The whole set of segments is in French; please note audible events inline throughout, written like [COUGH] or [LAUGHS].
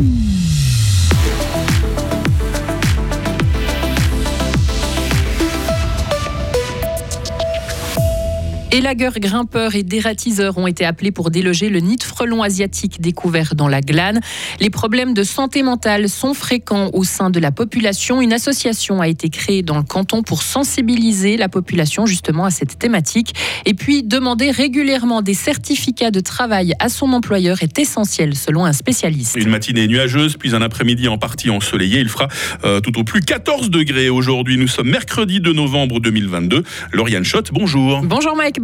嗯 Élagueurs, grimpeurs et dératiseurs ont été appelés pour déloger le nid de frelon asiatique découvert dans la glane. Les problèmes de santé mentale sont fréquents au sein de la population. Une association a été créée dans le canton pour sensibiliser la population justement à cette thématique. Et puis, demander régulièrement des certificats de travail à son employeur est essentiel selon un spécialiste. Une matinée nuageuse, puis un après-midi en partie ensoleillé. Il fera euh, tout au plus 14 degrés aujourd'hui. Nous sommes mercredi 2 novembre 2022. Lauriane Schott, bonjour. Bonjour Mike,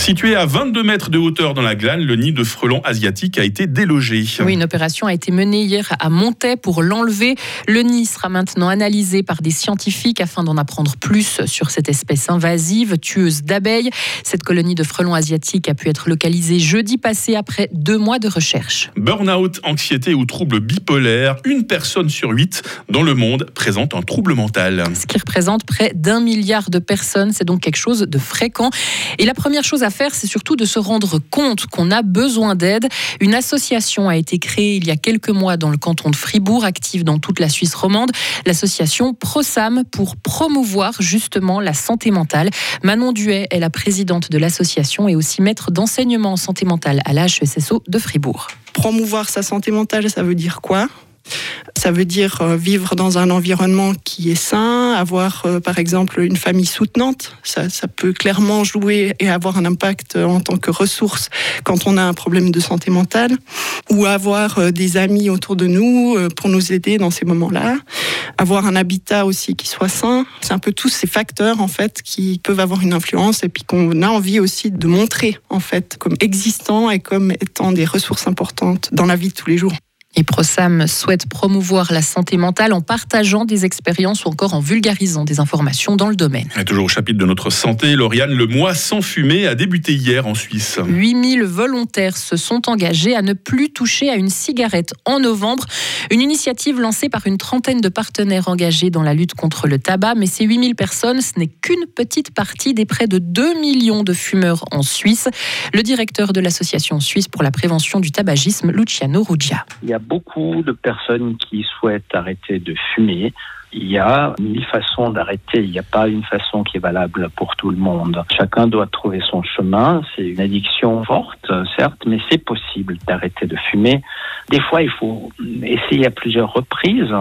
Situé à 22 mètres de hauteur dans la glane, le nid de frelons asiatique a été délogé. Oui, une opération a été menée hier à Montaix pour l'enlever. Le nid sera maintenant analysé par des scientifiques afin d'en apprendre plus sur cette espèce invasive, tueuse d'abeilles. Cette colonie de frelons asiatiques a pu être localisée jeudi passé après deux mois de recherche. Burnout, anxiété ou trouble bipolaire, une personne sur huit dans le monde présente un trouble mental. Ce qui représente près d'un milliard de personnes, c'est donc quelque chose de fréquent. Et la première chose à c'est surtout de se rendre compte qu'on a besoin d'aide. Une association a été créée il y a quelques mois dans le canton de Fribourg, active dans toute la Suisse romande, l'association ProSam pour promouvoir justement la santé mentale. Manon Duet est la présidente de l'association et aussi maître d'enseignement en santé mentale à l'HESSO de Fribourg. Promouvoir sa santé mentale, ça veut dire quoi? Ça veut dire euh, vivre dans un environnement qui est sain, avoir euh, par exemple une famille soutenante. Ça, peut clairement jouer et avoir un impact euh, en tant que ressource quand on a un problème de santé mentale. Ou avoir des amis autour de nous pour nous aider dans ces moments-là. Avoir un habitat aussi qui soit sain. C'est un peu tous ces facteurs en fait qui peuvent avoir une influence et puis qu'on a envie aussi de montrer en fait comme existant et comme étant des ressources importantes dans la vie de tous les jours. Et ProSam souhaite promouvoir la santé mentale en partageant des expériences ou encore en vulgarisant des informations dans le domaine. Et toujours au chapitre de notre santé, Lauriane, le mois sans fumée a débuté hier en Suisse. 8000 volontaires se sont engagés à ne plus toucher à une cigarette en novembre. Une initiative lancée par une trentaine de partenaires engagés dans la lutte contre le tabac. Mais ces 8000 personnes, ce n'est qu'une petite partie des près de 2 millions de fumeurs en Suisse. Le directeur de l'association suisse pour la prévention du tabagisme, Luciano Ruggia beaucoup de personnes qui souhaitent arrêter de fumer. Il y a mille façons d'arrêter. Il n'y a pas une façon qui est valable pour tout le monde. Chacun doit trouver son chemin. C'est une addiction forte, certes, mais c'est possible d'arrêter de fumer. Des fois, il faut essayer à plusieurs reprises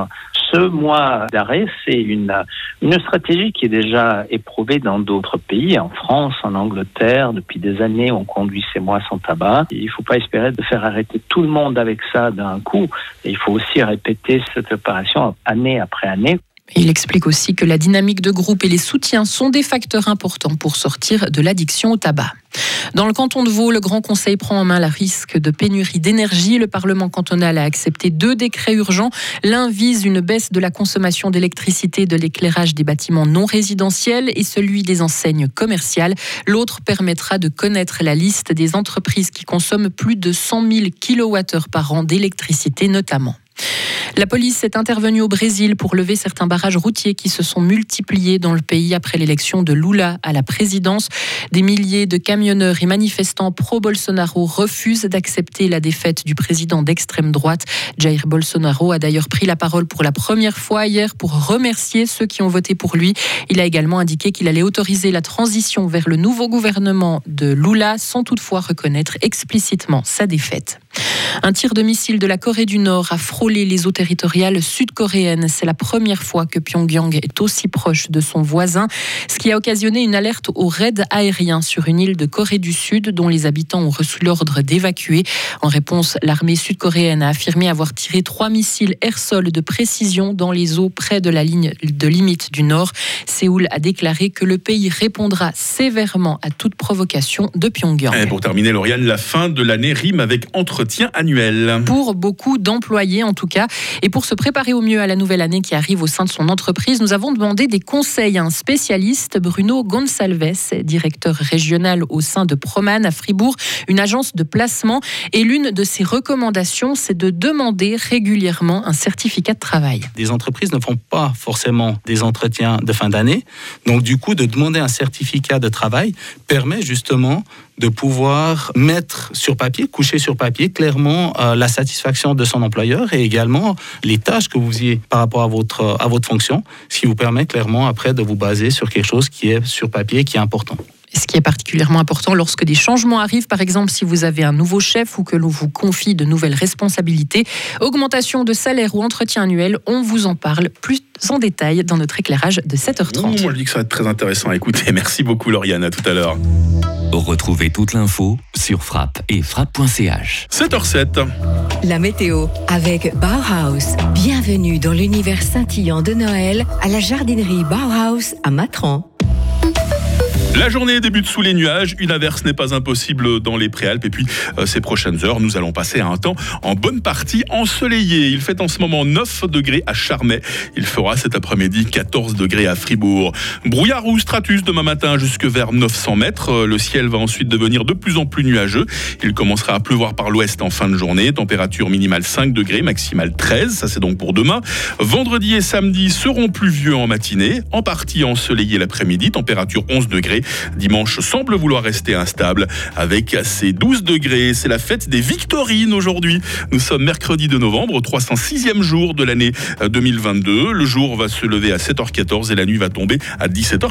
ce mois d'arrêt, c'est une, une stratégie qui est déjà éprouvée dans d'autres pays, en France, en Angleterre. Depuis des années, on conduit ces mois sans tabac. Il ne faut pas espérer de faire arrêter tout le monde avec ça d'un coup. Il faut aussi répéter cette opération année après année. Il explique aussi que la dynamique de groupe et les soutiens sont des facteurs importants pour sortir de l'addiction au tabac. Dans le canton de Vaud, le Grand Conseil prend en main le risque de pénurie d'énergie. Le Parlement cantonal a accepté deux décrets urgents. L'un vise une baisse de la consommation d'électricité de l'éclairage des bâtiments non résidentiels et celui des enseignes commerciales. L'autre permettra de connaître la liste des entreprises qui consomment plus de 100 000 kWh par an d'électricité notamment. La police est intervenue au Brésil pour lever certains barrages routiers qui se sont multipliés dans le pays après l'élection de Lula à la présidence. Des milliers de camionneurs et manifestants pro-Bolsonaro refusent d'accepter la défaite du président d'extrême droite. Jair Bolsonaro a d'ailleurs pris la parole pour la première fois hier pour remercier ceux qui ont voté pour lui. Il a également indiqué qu'il allait autoriser la transition vers le nouveau gouvernement de Lula sans toutefois reconnaître explicitement sa défaite. Un tir de missile de la Corée du Nord a frôlé les eaux territoriales sud-coréennes. C'est la première fois que Pyongyang est aussi proche de son voisin, ce qui a occasionné une alerte au raid aérien sur une île de Corée du Sud dont les habitants ont reçu l'ordre d'évacuer. En réponse, l'armée sud-coréenne a affirmé avoir tiré trois missiles air-sol de précision dans les eaux près de la ligne de limite du Nord. Séoul a déclaré que le pays répondra sévèrement à toute provocation de Pyongyang. Pour terminer, Lauriane, la fin de l'année rime avec entretien. Pour beaucoup d'employés en tout cas. Et pour se préparer au mieux à la nouvelle année qui arrive au sein de son entreprise, nous avons demandé des conseils à un spécialiste, Bruno Gonsalves, directeur régional au sein de Proman à Fribourg, une agence de placement. Et l'une de ses recommandations, c'est de demander régulièrement un certificat de travail. Des entreprises ne font pas forcément des entretiens de fin d'année. Donc du coup, de demander un certificat de travail permet justement de pouvoir mettre sur papier, coucher sur papier clairement euh, la satisfaction de son employeur et également les tâches que vous faisiez par rapport à votre, à votre fonction, ce qui vous permet clairement après de vous baser sur quelque chose qui est sur papier, qui est important. Ce qui est particulièrement important lorsque des changements arrivent, par exemple si vous avez un nouveau chef ou que l'on vous confie de nouvelles responsabilités, augmentation de salaire ou entretien annuel, on vous en parle plus en détail dans notre éclairage de 7h30. moi je dis que ça va être très intéressant à écouter. [LAUGHS] Merci beaucoup Lauriane, à tout à l'heure. Retrouvez toute l'info sur frappe et frappe.ch. 7h07. La météo avec Bauhaus. Bienvenue dans l'univers scintillant de Noël à la jardinerie Bauhaus à Matran. La journée débute sous les nuages, une averse n'est pas impossible dans les préalpes. Et puis euh, ces prochaines heures, nous allons passer à un temps en bonne partie ensoleillé. Il fait en ce moment 9 degrés à Charmey, il fera cet après-midi 14 degrés à Fribourg. Brouillard ou stratus demain matin jusque vers 900 mètres, euh, le ciel va ensuite devenir de plus en plus nuageux, il commencera à pleuvoir par l'ouest en fin de journée, température minimale 5 degrés, maximale 13, ça c'est donc pour demain. Vendredi et samedi seront pluvieux en matinée, en partie ensoleillé l'après-midi, température 11 degrés. Dimanche semble vouloir rester instable avec ses 12 degrés. C'est la fête des Victorines aujourd'hui. Nous sommes mercredi de novembre, 306e jour de l'année 2022. Le jour va se lever à 7h14 et la nuit va tomber à 17h.